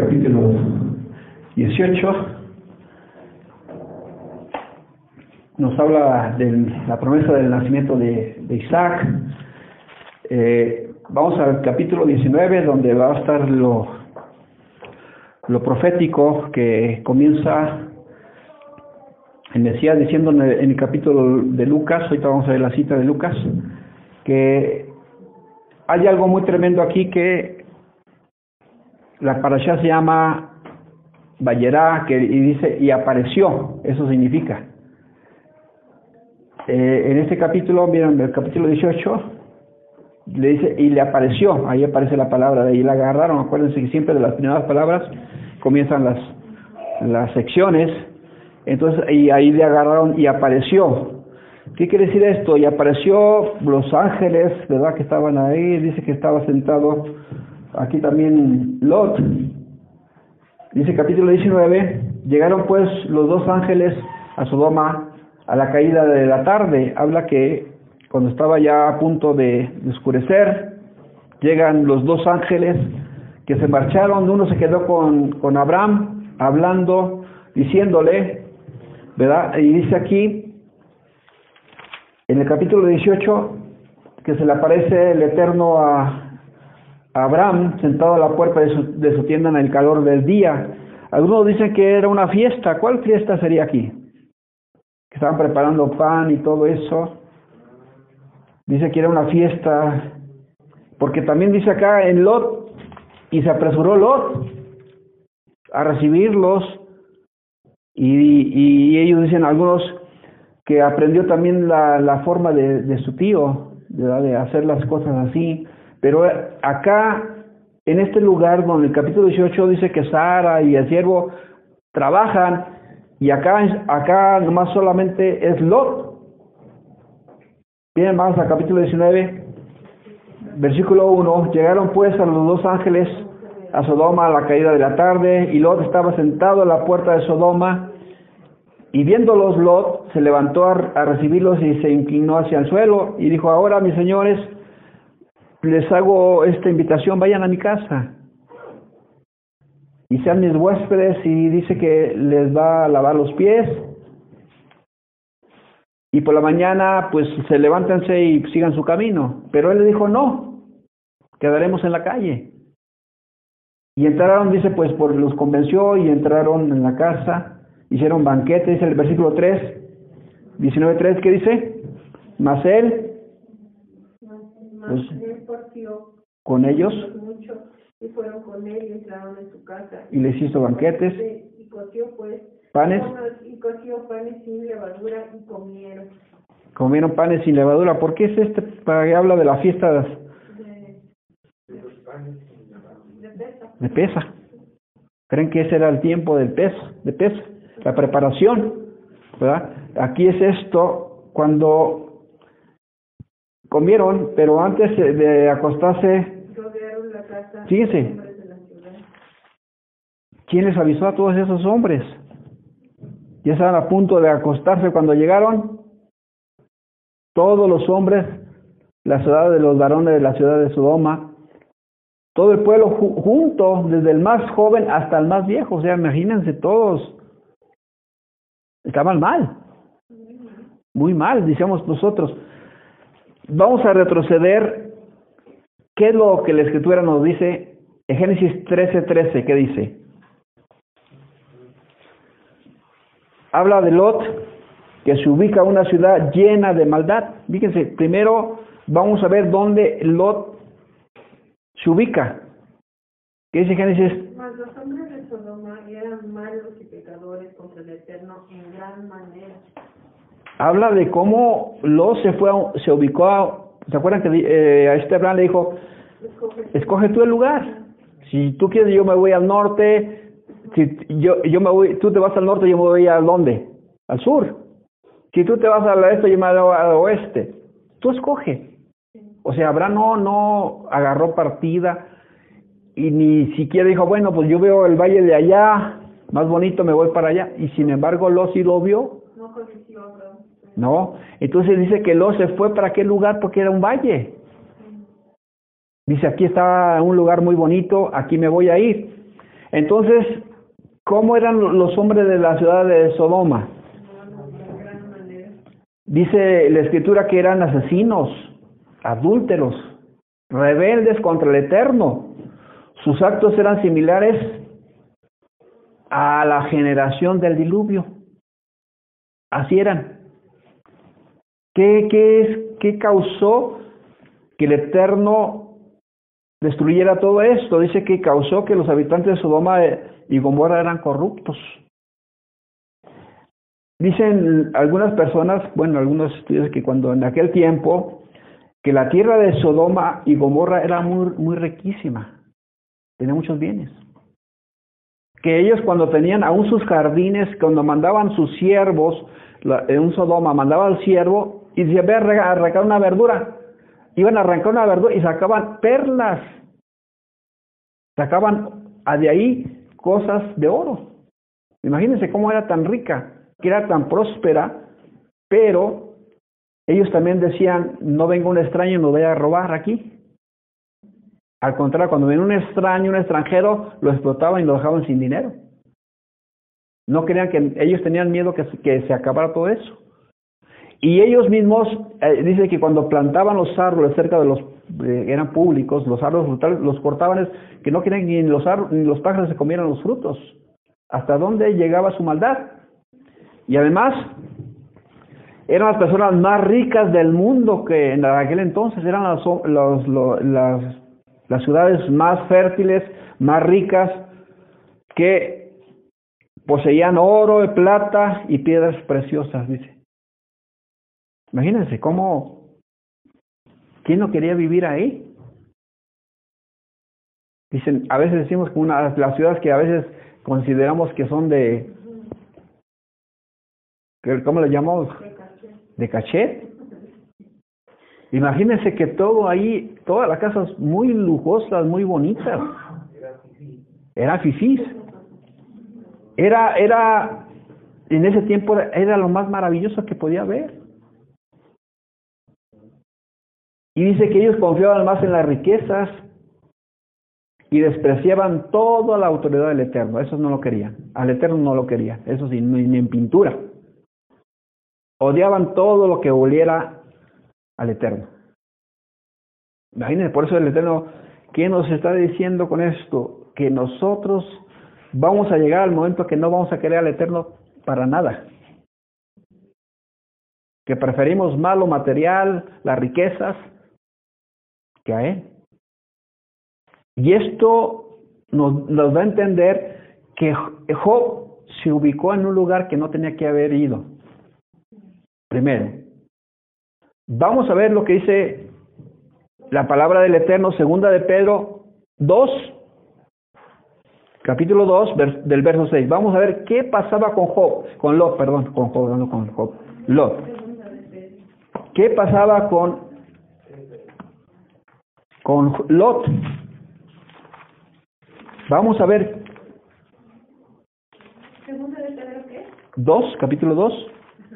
capítulo 18 nos habla de la promesa del nacimiento de, Isaac. Eh, vamos al capítulo 19 donde va a estar lo, lo profético que comienza en Mesías diciendo en el, capítulo de Lucas, ahorita vamos a ver la cita de Lucas, que hay algo muy tremendo aquí que la parasha se llama Bayerá, que y dice, y apareció, eso significa. Eh, en este capítulo, miren, el capítulo 18, le dice, y le apareció, ahí aparece la palabra, de ahí la agarraron, acuérdense que siempre de las primeras palabras comienzan las, las secciones, entonces, y ahí le agarraron y apareció. ¿Qué quiere decir esto? Y apareció los ángeles, ¿verdad? Que estaban ahí, dice que estaba sentado aquí también Lot. Dice capítulo 19, llegaron pues los dos ángeles a Sodoma a la caída de la tarde. Habla que cuando estaba ya a punto de, oscurecer, llegan los dos ángeles que se marcharon, uno se quedó con, con Abraham hablando, diciéndole, ¿verdad? Y dice aquí, en el capítulo 18, que se le aparece el Eterno a, Abraham sentado a la puerta de su, de su tienda en el calor del día. Algunos dicen que era una fiesta. ¿Cuál fiesta sería aquí? Que estaban preparando pan y todo eso. Dice que era una fiesta. Porque también dice acá en Lot, y se apresuró Lot a recibirlos. Y, y ellos dicen algunos que aprendió también la, la forma de, de su tío, de hacer las cosas así. Pero acá, en este lugar donde el capítulo 18 dice que Sara y el siervo trabajan, y acá, acá nomás solamente es Lot. Bien, vamos al capítulo 19, versículo 1. Llegaron pues a los dos ángeles a Sodoma a la caída de la tarde, y Lot estaba sentado a la puerta de Sodoma, y viéndolos Lot se levantó a, a recibirlos y se inclinó hacia el suelo, y dijo, ahora mis señores, les hago esta invitación, vayan a mi casa y sean mis huéspedes y dice que les va a lavar los pies y por la mañana pues se levántense y sigan su camino. Pero él le dijo, no, quedaremos en la calle. Y entraron, dice, pues por los convenció y entraron en la casa, hicieron banquete, dice el versículo 3, 19.3, ¿qué dice? Mas él, pues, con ellos y fueron con él y entraron en su casa. Y les hizo banquetes. Y coció pues panes. Y coció panes sin levadura y comieron. Comieron panes sin levadura. ¿Por qué es este? Para que habla de la fiesta de, de los panes sin levadura. De pesa. De pesa. ¿Creen que ese era el tiempo del pez, de pesa? La preparación, ¿verdad? Aquí es esto cuando comieron, pero antes de acostarse, fíjense, ¿quién les avisó a todos esos hombres? Ya estaban a punto de acostarse cuando llegaron. Todos los hombres, la ciudad de los varones de la ciudad de Sodoma, todo el pueblo junto, desde el más joven hasta el más viejo, o sea, imagínense todos, estaban mal, muy mal, decíamos nosotros. Vamos a retroceder. ¿Qué es lo que la escritura nos dice? En Génesis 13:13, 13, ¿qué dice? Habla de Lot, que se ubica una ciudad llena de maldad. Fíjense, primero vamos a ver dónde Lot se ubica. ¿Qué dice Génesis? Mas los hombres de Sodoma eran malos y pecadores contra el Eterno en gran manera habla de cómo Lot se fue, se ubicó, a, ¿se acuerdan que eh, a este Abraham le dijo, escoge tú el lugar? Si tú quieres, yo me voy al norte, si yo, yo me voy, tú te vas al norte, yo me voy al dónde? Al sur. Si tú te vas al este, yo me voy al oeste. Tú escoge. O sea, Abraham no, no agarró partida y ni siquiera dijo, bueno, pues yo veo el valle de allá, más bonito, me voy para allá. Y sin embargo, Lot sí lo vio. No no, entonces dice que Lot se fue para qué lugar porque era un valle. Dice, aquí está un lugar muy bonito, aquí me voy a ir. Entonces, ¿cómo eran los hombres de la ciudad de Sodoma? Dice la escritura que eran asesinos, adúlteros, rebeldes contra el Eterno. Sus actos eran similares a la generación del diluvio. Así eran. ¿Qué, es, qué causó que el Eterno destruyera todo esto? Dice que causó que los habitantes de Sodoma y Gomorra eran corruptos. Dicen algunas personas, bueno, algunos estudios que cuando en aquel tiempo, que la tierra de Sodoma y Gomorra era muy, muy riquísima, tenía muchos bienes. Que ellos cuando tenían aún sus jardines, cuando mandaban sus siervos, en un Sodoma mandaba al siervo y decía, ve arrancar- una verdura. Iban a arrancar una verdura y sacaban perlas. Sacaban de ahí cosas de oro. Imagínense cómo era tan rica, que era tan próspera, pero ellos también decían, no venga un extraño y nos vaya a robar aquí. Al contrario, cuando venía un extraño, un extranjero, lo explotaban y lo dejaban sin dinero. No querían que, ellos tenían miedo se- que se acabara todo eso. Y ellos mismos, eh, dice que cuando plantaban los árboles cerca de los, eh, eran públicos, los árboles frutales, los cortaban, es que no querían que ni los, ni los pájaros se comieran los frutos. ¿Hasta dónde llegaba su maldad? Y además, eran las personas más ricas del mundo que en aquel entonces eran las, los- lo- las, las ciudades más fértiles, más ricas, que poseían oro, plata y piedras preciosas, dice. Imagínense cómo, ¿quién no quería vivir ahí? Dicen, a veces decimos que una las ciudades que a veces consideramos que son de, ¿cómo le llamamos? De cachet. Imagínense que todo ahí, todas las casas muy lujosas, muy bonitas. Era fifís. Era, era, en ese tiempo era, era lo más maravilloso que podía haber. Y dice que ellos confiaban más en las riquezas y despreciaban toda la autoridad del Eterno. Eso no lo querían. Al Eterno no lo querían. Eso sí, ni en pintura. Odiaban todo lo que oliera al Eterno. Imagínense, por eso el Eterno, ¿qué nos está diciendo con esto? Que nosotros vamos a llegar al momento que no vamos a querer al Eterno para nada. Que preferimos más lo material, las riquezas, Y esto nos, nos da a entender que Job se ubicó en un lugar que no tenía que haber ido. Primero, vamos a ver lo que dice la palabra del Eterno, segunda de Pedro 2, capítulo 2, vers- del verso 6. Vamos a ver qué pasaba con Job, con Lot, perdón, con Job, no con Job, Lot. ¿Qué pasaba con, con Lot? Vamos a ver Segunda de Pedro, ¿qué? 2, capítulo 2,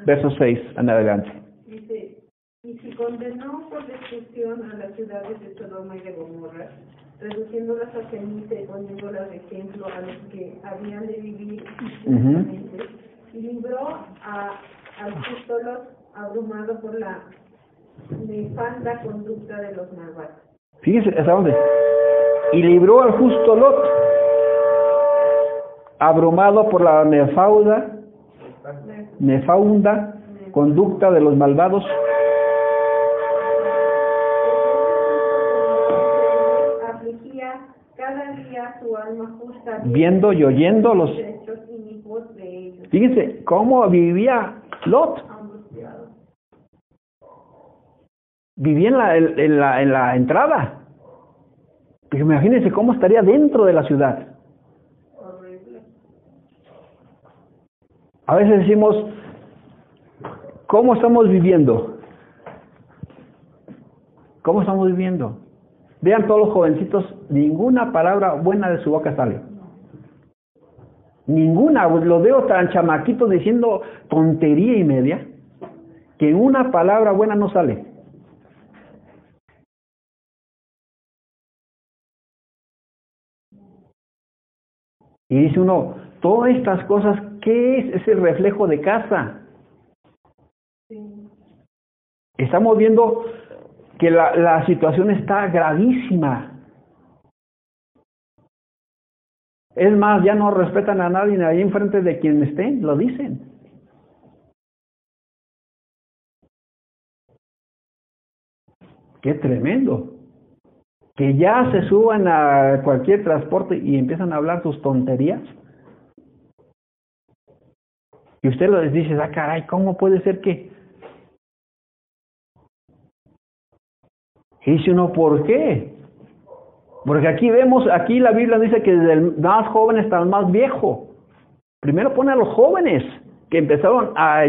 verso 6 en adelante. Dice, y si condenó por destrucción a las ciudades de Sodoma y de Gomorra, reduciéndolas a ceniza y poniéndolas de ejemplo a los que habían de vivir justamente, y libró a, al justo abrumado por la nefanda conducta de los malvados. Fíjese, ¿hasta dónde? Y libró al justo Lot, abrumado por la nefauda, nefaunda conducta de los malvados. Viendo y oyendo los... Fíjense cómo vivía Lot. Vivía en la, en, la, en la entrada. Pero imagínense cómo estaría dentro de la ciudad. A veces decimos, ¿cómo estamos viviendo? ¿Cómo estamos viviendo? Vean todos los jovencitos, ninguna palabra buena de su boca sale. Ninguna, los veo tan chamaquitos diciendo tontería y media, que una palabra buena no sale. Y dice uno, todas estas cosas, ¿qué es ese reflejo de casa? Estamos viendo que la, la situación está gravísima. Es más, ya no respetan a nadie ahí enfrente de quien estén, lo dicen. Qué tremendo. Que ya se suban a cualquier transporte y empiezan a hablar sus tonterías. Y usted les dice, ah, caray, ¿cómo puede ser que? Y dice uno, ¿por qué? Porque aquí vemos, aquí la Biblia dice que desde el más joven hasta el más viejo. Primero pone a los jóvenes que empezaron a,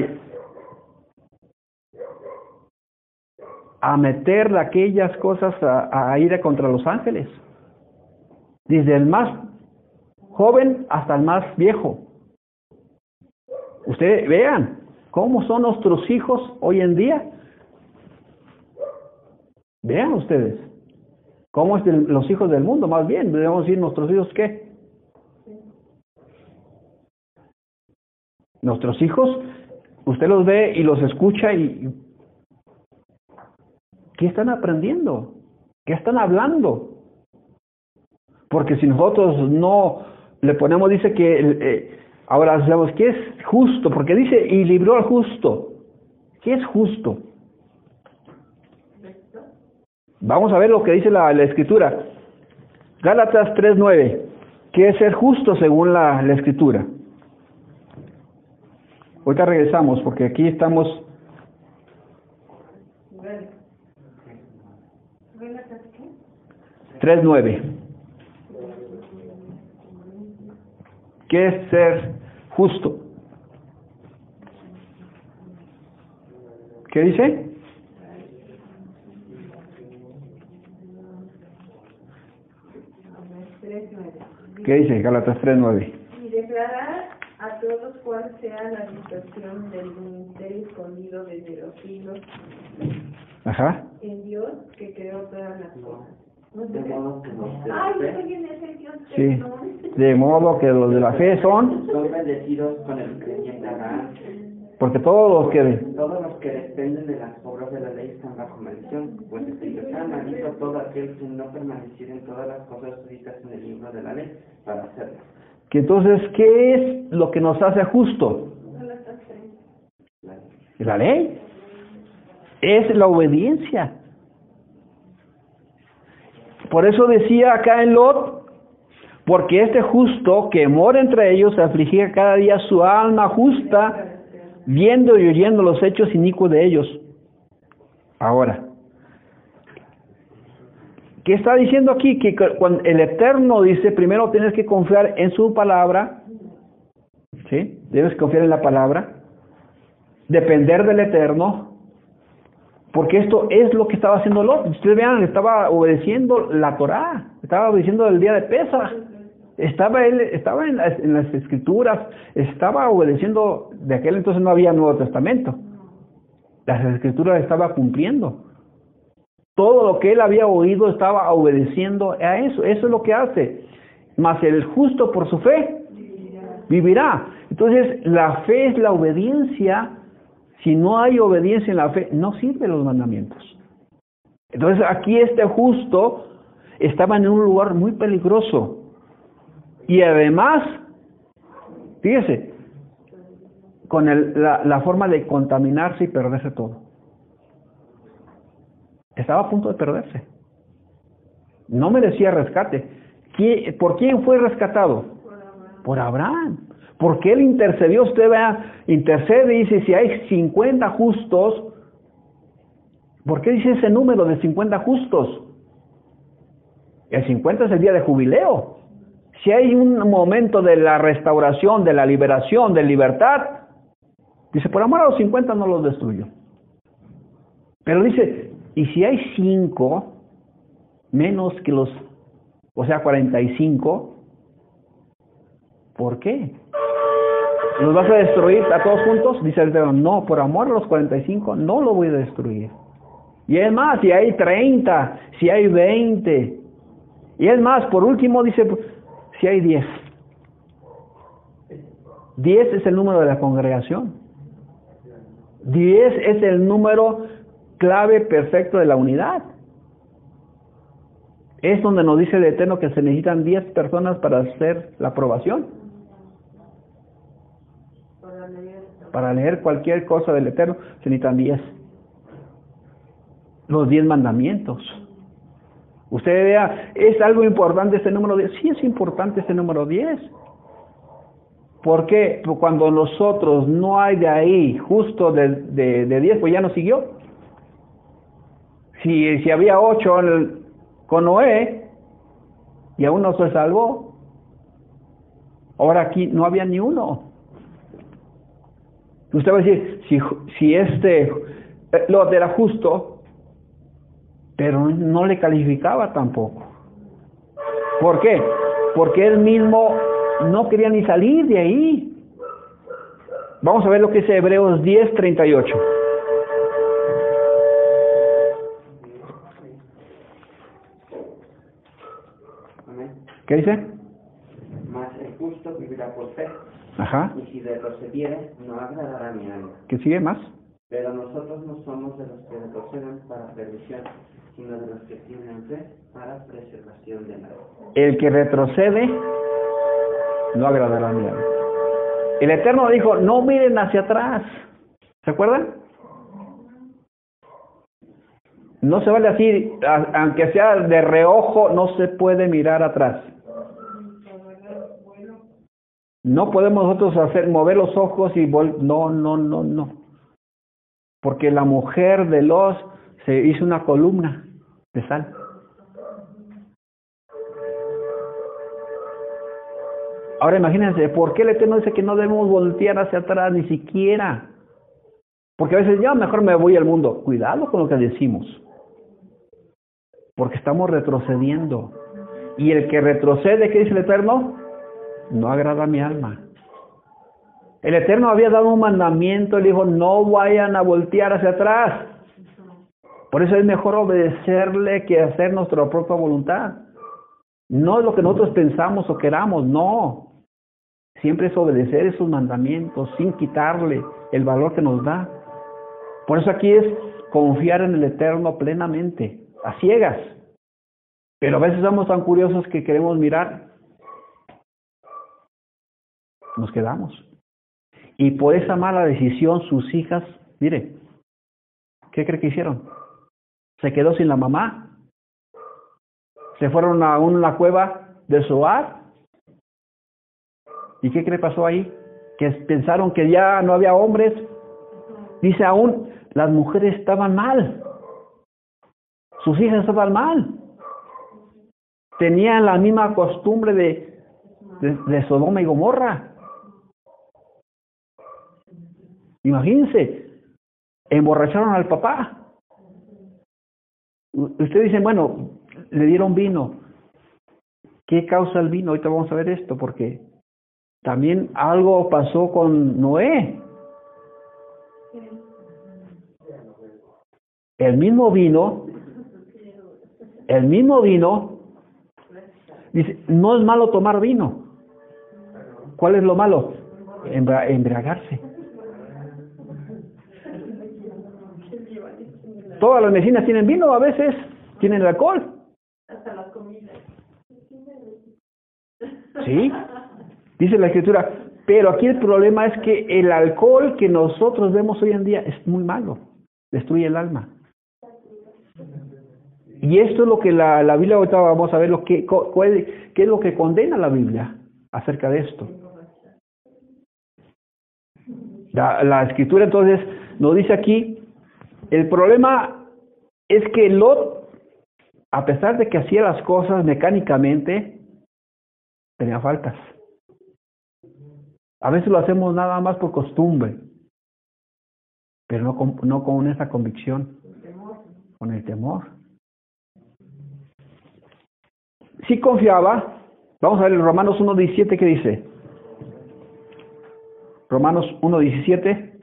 a meter aquellas cosas a, a contra los ángeles. Desde el más joven hasta el más viejo. Ustedes vean cómo son nuestros hijos hoy en día. Vean ustedes. ¿Cómo es los hijos del mundo? Más bien, debemos decir nuestros hijos qué. Nuestros hijos, usted los ve y los escucha y ¿qué están aprendiendo? ¿Qué están hablando? Porque si nosotros no le ponemos, dice que eh, ahora sabemos qué es justo, porque dice y libró al justo. ¿Qué es justo? Vamos a ver lo que dice la, escritura. Gálatas 3.9. ¿Qué es ser justo según la, la escritura? Ahorita regresamos porque aquí estamos... 3.9. ¿Qué es ser justo? ¿Qué dice? ¿Qué dice Galatas 3.9? Y declarar a todos cuál sea la situación del ministerio escondido desde los siglos Ajá. en Dios que creó todas las cosas. De modo que los de la fe Sí. De modo que los de la fe son, son bendecidos con el creyente Abraham. porque todos los que... Todos los que dependen de las obras de la ley están bajo maldición, pues está maldito todo aquel que no permaneciera en todas las cosas escritas en el libro de la ley para hacerlas. Que entonces, ¿qué es lo que nos hace justo? La ley. La ley. Es la obediencia. Por eso decía acá en Lot, porque este justo que mora entre ellos afligía cada día su alma justa, viendo y oyendo los hechos inicuos de ellos. Ahora, ¿qué está diciendo aquí? Que cu- cuando el Eterno dice, primero tienes que confiar en su palabra, ¿sí? Debes confiar en la palabra, depender del Eterno, porque esto es lo que estaba haciendo Lot. Ustedes vean, estaba obedeciendo la Torá, estaba obedeciendo el día de Pesach. Estaba él, estaba en las, en las escrituras, estaba obedeciendo, de aquel entonces no había Nuevo Testamento. Las escrituras estaba cumpliendo. Todo lo que él había oído estaba obedeciendo a eso. Eso es lo que hace. Mas el justo por su fe vivirá. Entonces, la fe es la obediencia. Si no hay obediencia en la fe, no sirven los mandamientos. Entonces, aquí este justo estaba en un lugar muy peligroso. Y además, fíjese, con el- la, la forma de contaminarse y perderse todo. Estaba a punto de perderse. No merecía rescate. ¿Qui- ¿Por quién fue rescatado? Por Abraham. Porque él intercedió, usted vea, intercede y dice, si hay 50 justos, ¿por qué dice ese número de 50 justos? El 50 es el día de jubileo. Si hay un momento de la restauración, de la liberación, de libertad, dice, por amor a los 50 no los destruyo. Pero dice, y si hay 5 menos que los, o sea, 45, ¿por qué? ¿Los vas a destruir a todos juntos? Dice el Eterno, no, por amor a los 45 no lo voy a destruir. Y es más, si hay 30, si hay 20, y es más, por último dice, si hay 10, Diez es el número de la congregación. Diez es el número clave perfecto de la unidad. Es donde nos dice el Eterno que se necesitan diez personas para hacer la aprobación. Para leer cualquier cosa del Eterno se necesitan diez. Los diez mandamientos. Usted vea, ¿es algo importante este número 10? Sí es importante este número 10. ¿Por qué? Pues cuando nosotros no hay de ahí justo de, de, 10, pues ya no siguió. Si, si había 8 con Noé y aún no se salvó, ahora aquí no había ni uno. Usted va a decir, si, si este eh, Lot era justo, pero no le calificaba tampoco. ¿Por qué? Porque él mismo no quería ni salir de ahí. Vamos a ver lo que dice Hebreos 10, 38. ¿Qué dice? Mas el justo vivirá por fe. Ajá. Y si retrocediere, no agradará mi alma. ¿Qué sigue más? Pero nosotros no somos de los que retroceden para perdición, sino de los que tienen fe para preservación de la vida. El que retrocede no agradará a mi alma. El Eterno dijo, no miren hacia atrás. ¿Se acuerdan? No se vale así, aunque sea de reojo, no se puede mirar atrás. No podemos nosotros hacer mover los ojos y vol no, no, no, no. Porque la mujer de los se hizo una columna de sal. Ahora imagínense, ¿por qué el Eterno dice que no debemos voltear hacia atrás ni siquiera? Porque a veces ya mejor me voy al mundo. Cuidado con lo que decimos. Porque estamos retrocediendo. Y el que retrocede, ¿qué dice el Eterno? No agrada a mi alma. El Eterno había dado un mandamiento, le dijo, no vayan a voltear hacia atrás. Por eso es mejor obedecerle que hacer nuestra propia voluntad. No es lo que nosotros pensamos o queramos, no. Siempre es obedecer esos mandamientos sin quitarle el valor que nos da. Por eso aquí es confiar en el Eterno plenamente, a ciegas. Pero a veces somos tan curiosos que queremos mirar. Nos quedamos. Y por esa mala decisión sus hijas, mire, ¿qué cree que hicieron? Se quedó sin la mamá. Se fueron a una cueva de Soar ¿Y qué cree pasó ahí? Que pensaron que ya no había hombres. Dice aún, las mujeres estaban mal. Sus hijas estaban mal. Tenían la misma costumbre de, de, Sodoma y Gomorra. Imagínense, emborracharon al papá. Ustedes dicen, bueno, le dieron vino. ¿Qué causa el vino? Ahorita vamos a ver esto, porque también algo pasó con Noé. El mismo vino, el mismo vino, dice, no es malo tomar vino. ¿Cuál es lo malo? embriagarse. Todas las medicinas tienen vino, a veces tienen alcohol. Hasta las comidas. ¿Sí? Dice la escritura, pero aquí el problema es que el alcohol que nosotros vemos hoy en día es muy malo, destruye el alma. Y esto es lo que la, la Biblia, ahorita vamos a ver lo que, qué es lo que condena la Biblia acerca de esto. La, la escritura entonces nos dice aquí, el problema es que Lot, a pesar de que hacía las cosas mecánicamente, tenía faltas. A veces lo hacemos nada más por costumbre, pero no con, no con esa convicción, con el temor. Si confiaba, vamos a ver en Romanos 1.17 que dice. Romanos 1.17.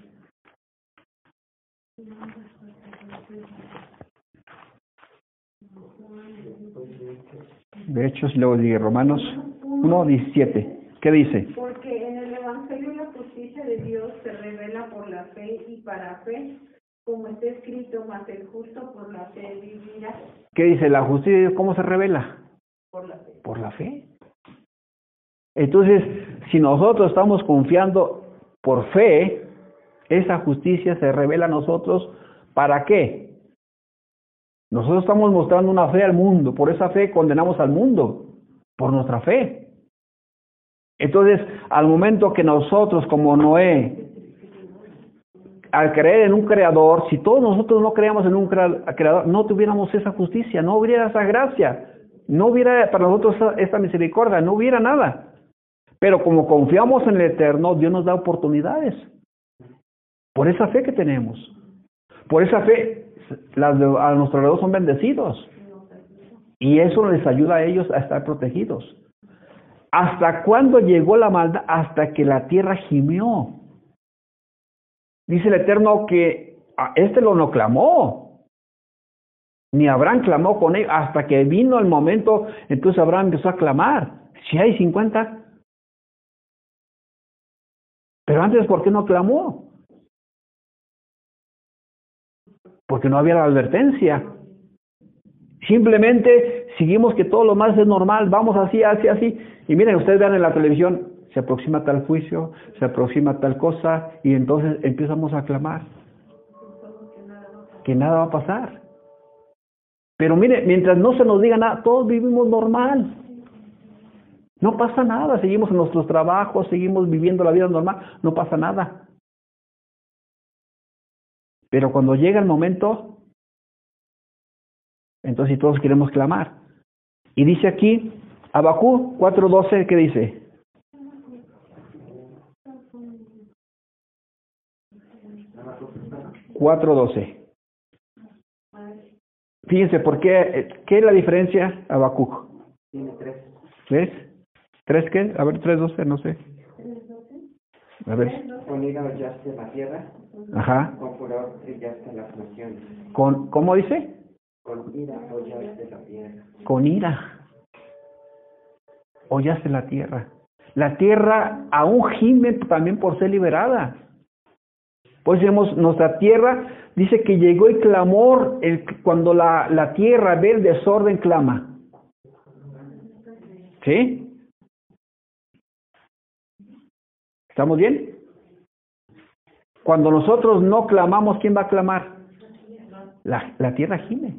De hecho, luego dice Romanos 1.17. ¿Qué dice? Porque en el Evangelio justicia de Dios se revela por la fe y para fe, como está escrito, mas el justo por la fe vivirá. ¿Qué dice? La justicia de Dios, ¿cómo se revela? Por la fe. Por la fe. Entonces, si nosotros estamos confiando por fe, esa justicia se revela a nosotros, ¿para qué? Nosotros estamos mostrando una fe al mundo, por esa fe condenamos al mundo, por nuestra fe. Entonces, al momento que nosotros, como Noé, al creer en un creador, si todos nosotros no creamos en un creador, no tuviéramos esa justicia, no hubiera esa gracia, no hubiera para nosotros esta misericordia, no hubiera nada. Pero como confiamos en el Eterno, Dios nos da oportunidades. Por esa fe que tenemos. Por esa fe, las de, a nuestro alrededor son bendecidos. Y eso les ayuda a ellos a estar protegidos. ¿Hasta cuándo llegó la maldad? Hasta que la tierra gimió. Dice el Eterno que este lo no clamó. Ni Abraham clamó con él hasta que vino el momento, entonces Abraham empezó a clamar. Si hay 50, pero antes, ¿por qué no clamó? Porque no había la advertencia. Simplemente seguimos que todo lo más es normal, vamos así, así, así. Y miren, ustedes vean en la televisión, se aproxima tal juicio, se aproxima tal cosa, y entonces empezamos a clamar que nada va a pasar. Pero mire, mientras no se nos diga nada, todos vivimos normal. No pasa nada, seguimos en nuestros trabajos, seguimos viviendo la vida normal, no pasa nada. Pero cuando llega el momento, entonces todos queremos clamar. Y dice aquí, Abacú 4.12, ¿qué dice? $4.12. Fíjense, ¿por qué? ¿Qué es la diferencia, Habacuc? Tiene tres. ¿Ves? ¿Tres qué? A ver, tres doce, no sé. A ver. Hollaste la tierra. Ajá. Con furor brillaste las naciones. Con, ¿Cómo dice? Con ira hollaste la tierra. Con ira. Hollaste la tierra. La tierra aún gime también por ser liberada. Pues decimos, nuestra tierra dice que llegó el clamor el, cuando la, la tierra ve el desorden clama. ¿Sí? ¿Estamos bien? Cuando nosotros no clamamos, ¿quién va a clamar? La, la tierra gime.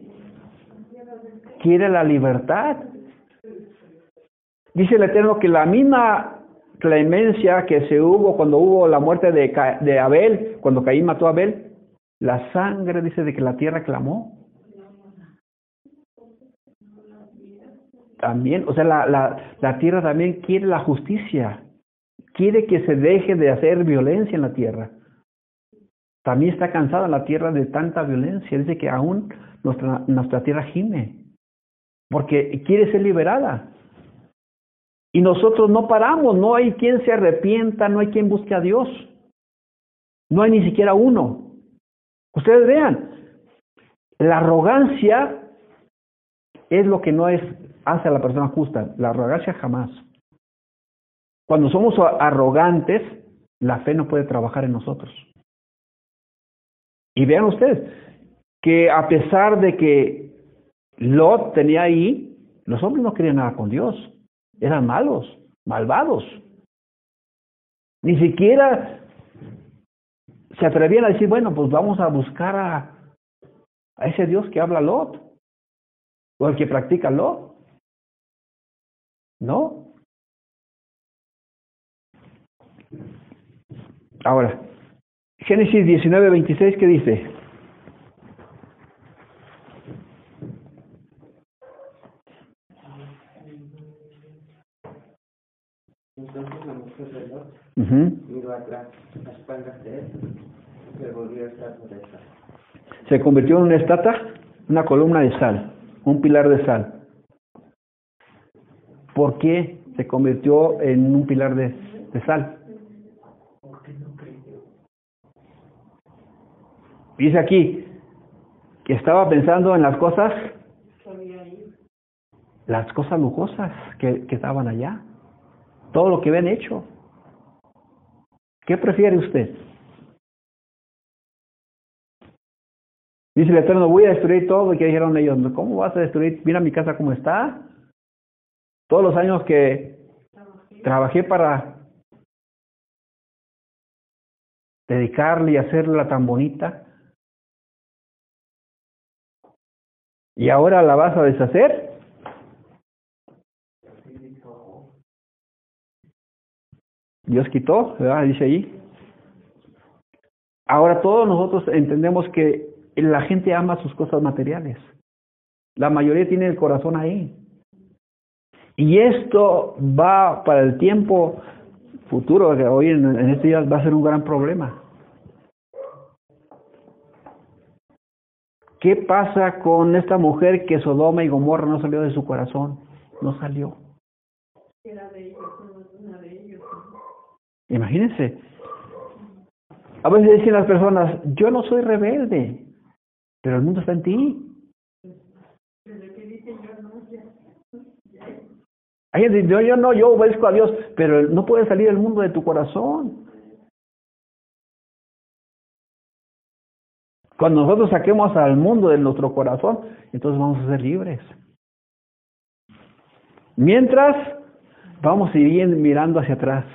Quiere la libertad. Dice el Eterno que la misma clemencia que se hubo cuando hubo la muerte de, de Abel, cuando Caín mató a Abel, la sangre dice de que la tierra clamó. También, o sea, la, la, la tierra también quiere la justicia quiere que se deje de hacer violencia en la tierra. También está cansada la tierra de tanta violencia. Dice que aún nuestra, tierra gime, porque quiere ser liberada. Y nosotros no paramos, no hay quien se arrepienta, no hay quien busque a Dios. No hay ni siquiera uno. Ustedes vean, la arrogancia es lo que no es hace a la persona justa. La arrogancia jamás. Cuando somos arrogantes, la fe no puede trabajar en nosotros. Y vean ustedes que a pesar de que Lot tenía ahí, los hombres no querían nada con Dios. Eran malos, malvados. Ni siquiera se atrevían a decir, bueno, pues vamos a buscar a, a ese Dios que habla Lot, o el que practica Lot. No, Ahora, Génesis 19, 26, ¿qué dice? Entonces la mujer de Lot uh miró atrás, a espaldas de él, se volvió a estar de sal. Se convirtió en una estatua, una columna de sal, un pilar de sal. ¿Por qué se convirtió en un pilar de, de sal? Dice aquí que estaba pensando en las cosas, las cosas lujosas que, estaban allá, todo lo que habían hecho. ¿Qué prefiere usted? Dice el Eterno, voy a destruir todo. ¿Y que dijeron ellos? ¿Cómo vas a destruir? Mira mi casa como está. Todos los años que trabajé para dedicarle y hacerla tan bonita. ¿Y ahora la vas a deshacer? Dios quitó, ¿verdad? Dice ahí. Ahora todos nosotros entendemos que la gente ama sus cosas materiales. La mayoría tiene el corazón ahí. Y esto va para el tiempo futuro, que hoy en, en este día va a ser un gran problema. ¿Qué pasa con esta mujer que Sodoma y Gomorra no salió de su corazón? No salió. Era de ellos, una de ellos. Imagínense. A veces dicen las personas, yo no soy rebelde, pero el mundo está en ti. Hay gente que dice, yo, yo no, yo obedezco a Dios, pero no puede salir el mundo de tu corazón. Cuando nosotros saquemos al mundo de nuestro corazón, entonces vamos a ser libres. Mientras, vamos a ir mirando hacia atrás.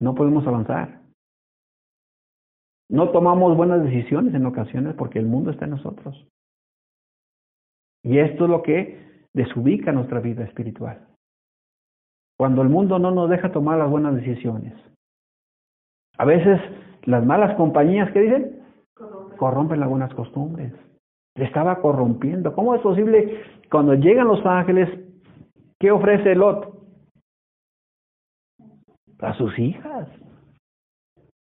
No podemos avanzar. No tomamos buenas decisiones en ocasiones porque el mundo está en nosotros. Y esto es lo que desubica nuestra vida espiritual. Cuando el mundo no nos deja tomar las buenas decisiones. A veces las malas compañías, ¿qué dicen? Corrompen las buenas costumbres. Estaba corrompiendo. ¿Cómo es posible cuando llegan los ángeles, qué ofrece Lot? A sus hijas.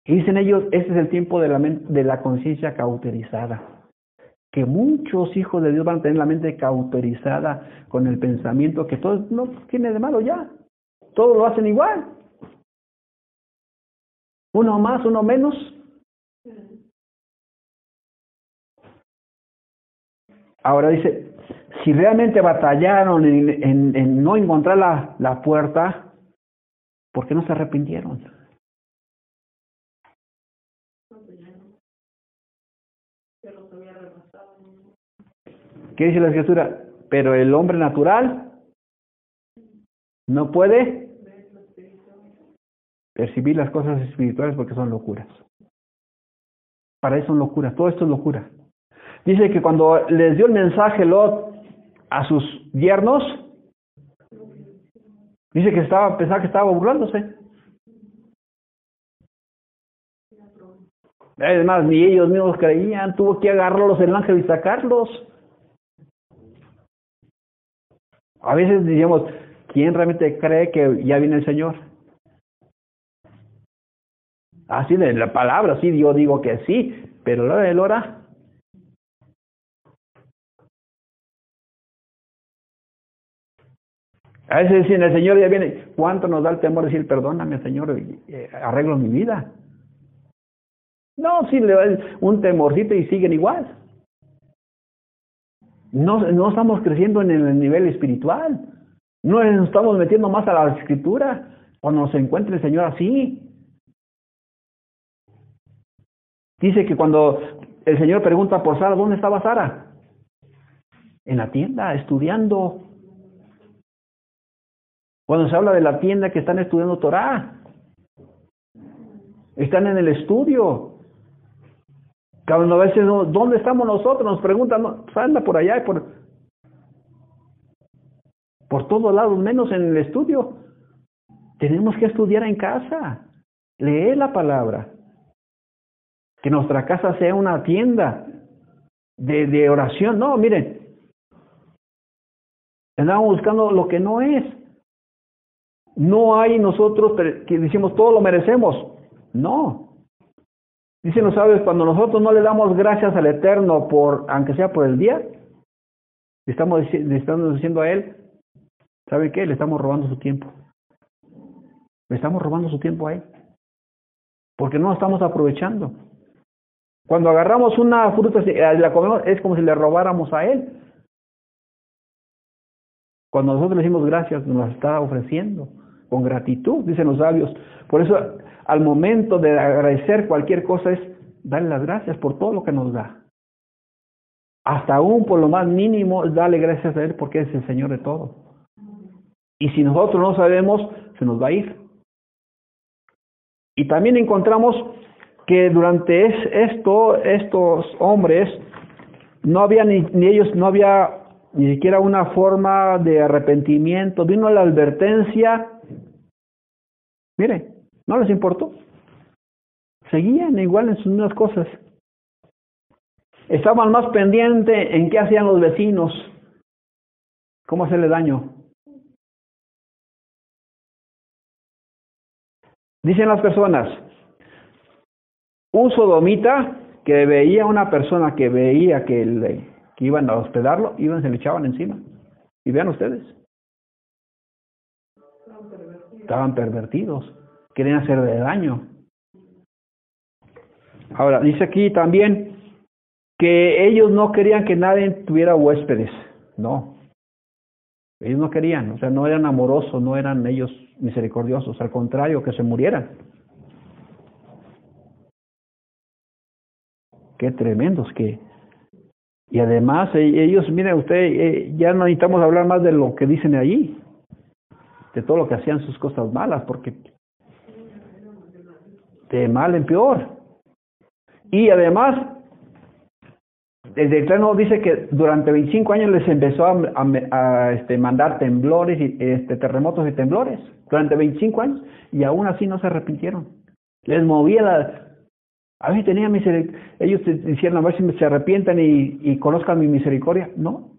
Y dicen ellos, este es el tiempo de la, de la conciencia cauterizada. Que muchos hijos de Dios van a tener la mente cauterizada con el pensamiento que todo no tiene de malo ya. Todos lo hacen igual. Uno más, uno menos. Ahora dice, si realmente batallaron en, en, en no encontrar la, la puerta, ¿por qué no se arrepintieron? ¿Qué dice la escritura? Pero el hombre natural no puede percibir las cosas espirituales porque son locuras. Para eso son locuras, todo esto es locura. Dice que cuando les dio el mensaje Lot a sus yernos, dice que estaba, pensaba que estaba burlándose. Es más, ni ellos mismos creían, tuvo que agarrarlos el ángel y sacarlos. A veces decíamos, ¿quién realmente cree que ya viene el Señor? Así de la palabra, sí, yo digo que sí, pero la hora de la hora. A veces dicen, el Señor ya viene, ¿cuánto nos da el temor de decir, perdóname, Señor, eh, arreglo mi vida? No, sí, le da un temorcito y siguen igual. No, no estamos creciendo en el nivel espiritual. No nos estamos metiendo más a la escritura cuando nos encuentre el Señor así. Dice que cuando el Señor pregunta por Sara, ¿dónde estaba Sara? En la tienda, estudiando. Cuando se habla de la tienda que están estudiando Torah, están en el estudio. Cuando a veces, ¿dónde estamos nosotros? Nos preguntan, no, pues anda por allá y por, por todos lados, menos en el estudio. Tenemos que estudiar en casa, leer la palabra. Que nuestra casa sea una tienda de, de oración. No, miren, andamos buscando lo que no es. No hay nosotros que decimos todo lo merecemos. No. Dicen los sabios, cuando nosotros no le damos gracias al Eterno por, aunque sea por el día, le estamos, le estamos diciendo a Él, ¿sabe qué? Le estamos robando su tiempo. Le estamos robando su tiempo a Él. Porque no lo estamos aprovechando. Cuando agarramos una fruta y la comemos, es como si le robáramos a Él. Cuando nosotros le decimos gracias, nos la está ofreciendo. con gratitud, dicen los sabios. Por eso, al momento de agradecer cualquier cosa es darle las gracias por todo lo que nos da. Hasta aún por lo más mínimo, darle gracias a Él porque es el Señor de todo. Y si nosotros no sabemos, se nos va a ir. Y también encontramos que durante esto, estos hombres, no había ni, ni ellos, no había ni siquiera una forma de arrepentimiento, vino la advertencia, mire, no les importó, seguían igual en sus mismas cosas, estaban más pendientes en qué hacían los vecinos, cómo hacerle daño. Dicen las personas, un sodomita que veía una persona que veía que, iban a hospedarlo, iban, se le echaban encima. Y vean ustedes. Estaban pervertidos, querían hacerle daño. Ahora, dice aquí también que ellos no querían que nadie tuviera huéspedes. No. Ellos no querían, o sea, no eran amorosos, no eran ellos misericordiosos, al contrario, que se murieran. Qué tremendos que... Y además e, ellos, miren usted, eh, ya no necesitamos hablar más de lo que dicen allí, de todo lo que hacían sus cosas malas, porque de mal en peor. Y además, el Eterno dice que durante 25 años les empezó a, a, este, mandar temblores, y este, terremotos y temblores, durante 25 años, y aún así no se arrepintieron. Les movía la, a ver, tenía misericordia. Ellos decían a ver si se arrepientan y, y conozcan mi misericordia. No.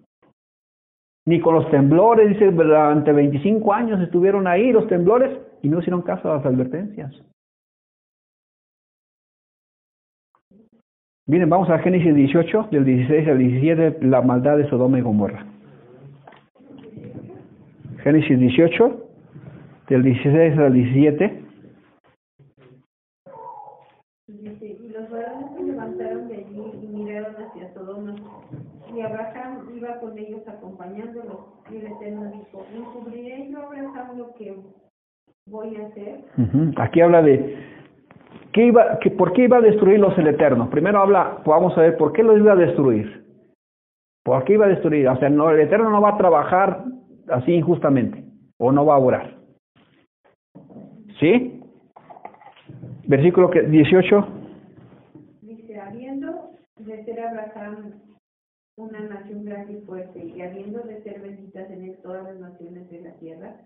Ni con los temblores, dice, durante 25 años estuvieron ahí los temblores y no hicieron caso a las advertencias. Miren, vamos a Génesis 18, del 16 al 17, la maldad de Sodoma y Gomorra. Génesis 18, del 16 al 17. iba con ellos acompañándolos. Aquí habla de, ¿qué iba, que, ¿por qué iba a destruirlos el Eterno? Primero habla, vamos a ver, ¿por qué los iba a destruir? ¿Por qué iba a destruir? O sea, no, el Eterno no va a trabajar así injustamente, o no va a orar. ¿Sí? Versículo 18. Dice, habiendo de ser Abraham una nación grande y fuerte, y habiendo de ser benditas en todas las naciones de la tierra,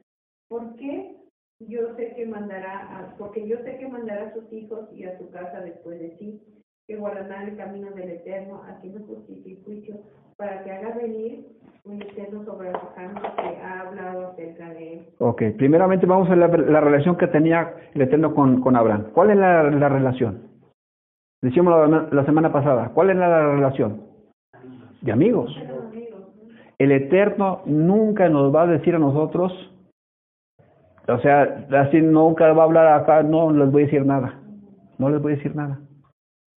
¿por qué yo sé que mandará, a, porque yo sé que mandará a sus hijos y a su casa después de sí, que guardarán el camino del Eterno, haciendo justicia y juicio, para que haga venir un Eterno sobre los que ha hablado acerca de él. Ok, primeramente vamos a ver la, relación que tenía el Eterno con, con Abraham. ¿Cuál es la, la relación? Decíamos la, la semana pasada, ¿cuál es la relación? Amigos. El Eterno nunca nos va a decir a nosotros, o sea, así nunca va a hablar acá, no les voy a decir nada, no les voy a decir nada.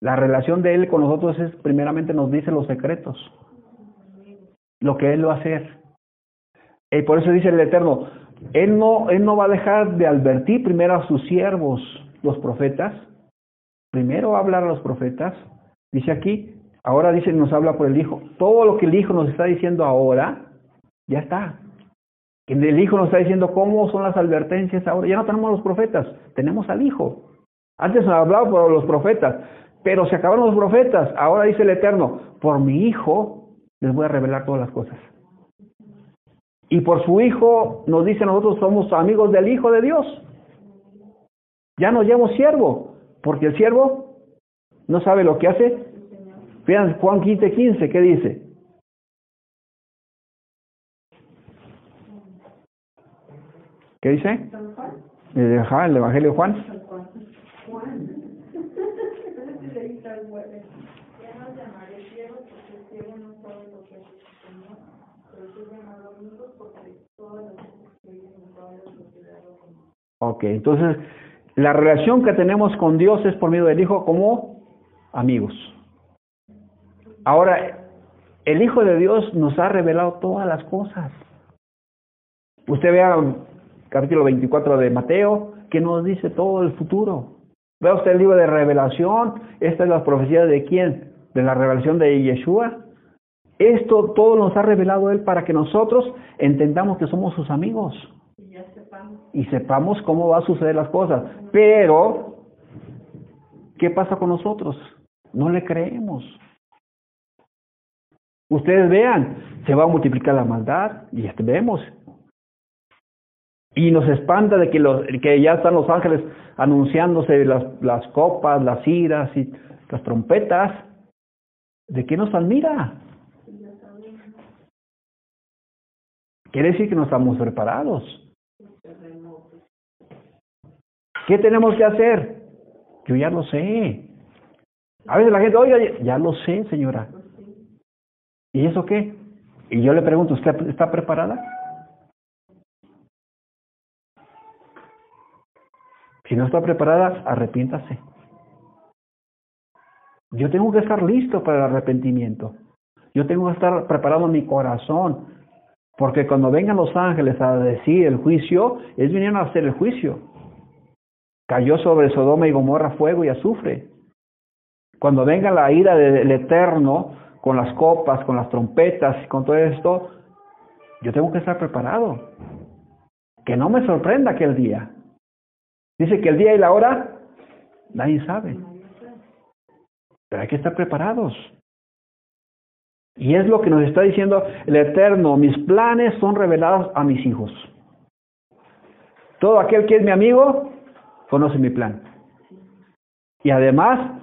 La relación de Él con nosotros es, primeramente nos dice los secretos, lo que Él va a hacer. Y por eso dice el Eterno, Él no, Él no va a dejar de advertir primero a sus siervos, los profetas, primero va a hablar a los profetas, dice aquí, Ahora dice, nos habla por el Hijo. Todo lo que el Hijo nos está diciendo ahora, ya está. El Hijo nos está diciendo cómo son las advertencias ahora. Ya no tenemos los profetas, tenemos al Hijo. Antes nos hablaba por los profetas, pero se acabaron los profetas. Ahora dice el Eterno, por mi Hijo les voy a revelar todas las cosas. Y por su Hijo nos dice nosotros somos amigos del Hijo de Dios. Ya nos llamo siervo, porque el siervo no sabe lo que hace, Vean Juan 15, 15, ¿qué dice? ¿Qué dice? Eh, ajá, el Evangelio de Juan. Ok, entonces la relación que tenemos con Dios es por medio del Hijo como amigos. Ahora, el Hijo de Dios nos ha revelado todas las cosas. Usted vea capítulo 24 de Mateo, que nos dice todo el futuro. Vea usted el libro de revelación, esta es la profecía de quién? De la revelación de Yeshua. Esto todo nos ha revelado Él para que nosotros entendamos que somos sus amigos y sepamos cómo va a suceder las cosas. Pero, ¿qué pasa con nosotros? No le creemos. Ustedes vean, se va a multiplicar la maldad y este, vemos. Y nos espanta de que, los, que ya están los ángeles anunciándose las, copas, las iras y las trompetas. ¿De qué nos admira? Quiere decir que no estamos preparados. ¿Qué tenemos que hacer? Yo ya lo sé. A veces la gente, oiga, ya lo sé, señora. ¿Y eso qué? Y yo le pregunto, ¿usted está preparada? Si no está preparada, arrepiéntase. Yo tengo que estar listo para el arrepentimiento. Yo tengo que estar preparado mi corazón. Porque cuando vengan los ángeles a decir el juicio, ellos vinieron a hacer el juicio. Cayó sobre Sodoma y Gomorra fuego y azufre. Cuando venga la ira del Eterno, con las copas, con las trompetas, con todo esto, yo tengo que estar preparado. Que no me sorprenda aquel día. Dice que el día y la hora, nadie sabe. Pero hay que estar preparados. Y es lo que nos está diciendo el Eterno. Mis planes son revelados a mis hijos. Todo aquel que es mi amigo, conoce mi plan. Y además,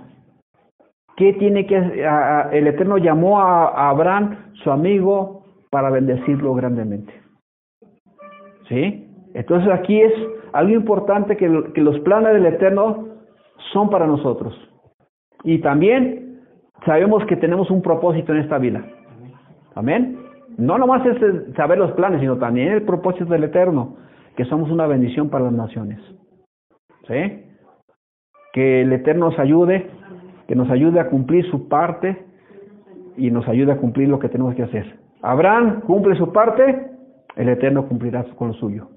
¿qué tiene que el Eterno llamó a, Abraham, su amigo, para bendecirlo grandemente? ¿Sí? Entonces aquí es algo importante que, que los planes del Eterno son para nosotros. Y también sabemos que tenemos un propósito en esta vida. Amén. No nomás es saber los planes, sino también el propósito del Eterno, que somos una bendición para las naciones. ¿Sí? Que el Eterno nos ayude, que nos ayude a cumplir su parte y nos ayude a cumplir lo que tenemos que hacer. Abraham cumple su parte, el Eterno cumplirá con lo suyo.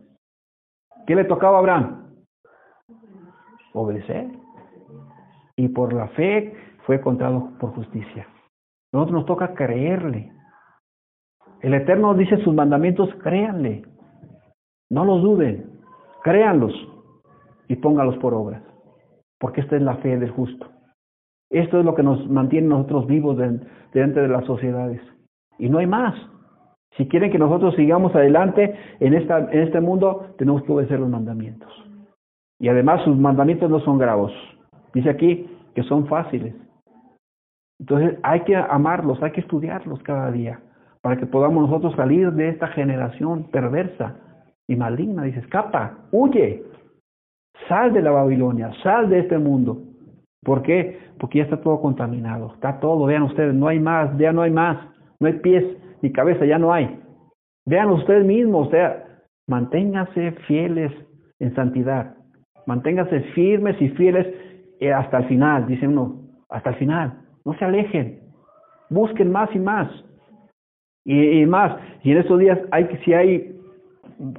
¿Qué le tocaba a Abraham? Obedecer. Y por la fe fue contado por justicia. Nosotros nos toca creerle. El Eterno dice sus mandamientos, créanle. No los duden, créanlos y póngalos por obras, porque esta es la fe del justo. Esto es lo que nos mantiene nosotros vivos dentro de las sociedades. Y no hay más. Si quieren que nosotros sigamos adelante en, esta, en este mundo, tenemos que obedecer los mandamientos. Y además sus mandamientos no son graves. Dice aquí que son fáciles. Entonces hay que amarlos, hay que estudiarlos cada día para que podamos nosotros salir de esta generación perversa y maligna. Dice, escapa, huye, Sal de la Babilonia, sal de este mundo. ¿Por qué? Porque ya está todo contaminado, está todo, vean ustedes, no hay más, ya no hay más, no hay pies ni cabeza, ya no hay. Vean ustedes mismos, sea, manténganse fieles en santidad, manténganse firmes y fieles eh, hasta el final, dice uno, hasta el final, no se alejen, busquen más y más. Y, más, y en estos días hay si hay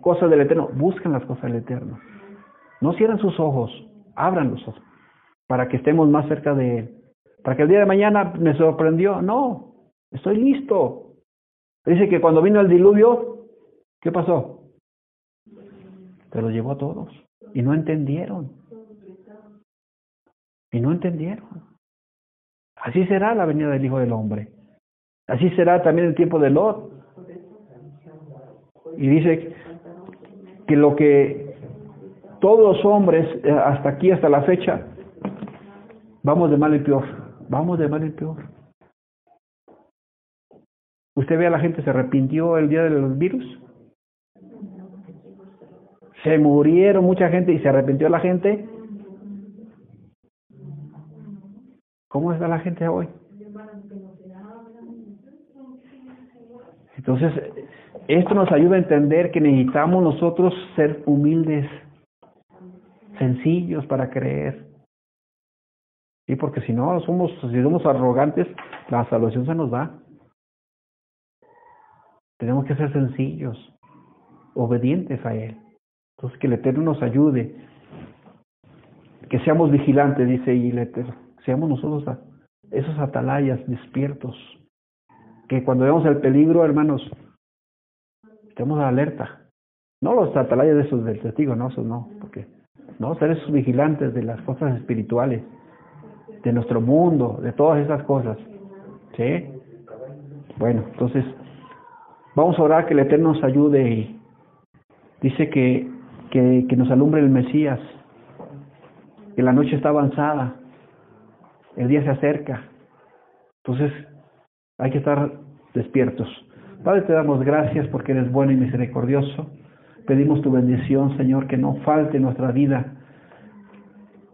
cosas del Eterno, busquen las cosas del Eterno. No cierren sus ojos, ábranlos para que estemos más cerca de Él. Para que el día de mañana me sorprendió. No, estoy listo. Dice que cuando vino el diluvio, ¿qué pasó? Se lo llevó a todos. Y no entendieron. Y no entendieron. Así será la venida del Hijo del Hombre. Así será también el tiempo de Lot. Y dice que lo que todos los hombres, eh, hasta aquí, hasta la fecha, vamos de mal en peor, vamos de mal en peor. ¿Usted ve a la gente se arrepintió el día de los virus? Se murieron mucha gente y se arrepintió la gente. ¿Cómo está la gente hoy? Entonces, esto nos ayuda a entender que necesitamos nosotros ser humildes sencillos para creer. Y porque si no somos, si somos arrogantes, la salvación se nos va. Tenemos que ser sencillos, obedientes a Él. Entonces que el Eterno nos ayude, que seamos vigilantes, dice y el Eterno, seamos nosotros esos atalayas despiertos, que cuando vemos el peligro, hermanos, estemos alerta. No los atalayas de esos del testigo, no, esos no, porque no, ser esos vigilantes de las cosas espirituales, de nuestro mundo, de todas esas cosas. ¿Sí? Bueno, entonces, vamos a orar que el Eterno nos ayude y dice que, que, nos alumbre el Mesías, que la noche está avanzada, el día se acerca. Entonces, hay que estar despiertos. Padre, te damos gracias porque eres bueno y misericordioso. Pedimos tu bendición, Señor, que no falte nuestra vida.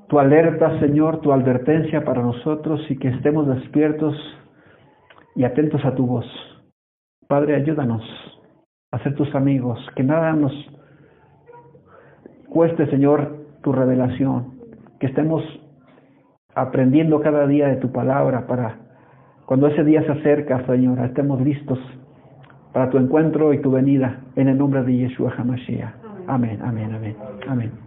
Tu alerta, Señor, tu advertencia para nosotros y que estemos despiertos y atentos a tu voz. Padre, ayúdanos a ser tus amigos, que nada nos cueste, Señor, tu revelación, que estemos aprendiendo cada día de tu palabra para cuando ese día se acerca, Señor, estemos listos para tu encuentro y tu venida en el nombre de Yeshua HaMashiach. Amén, amén, amén, amén.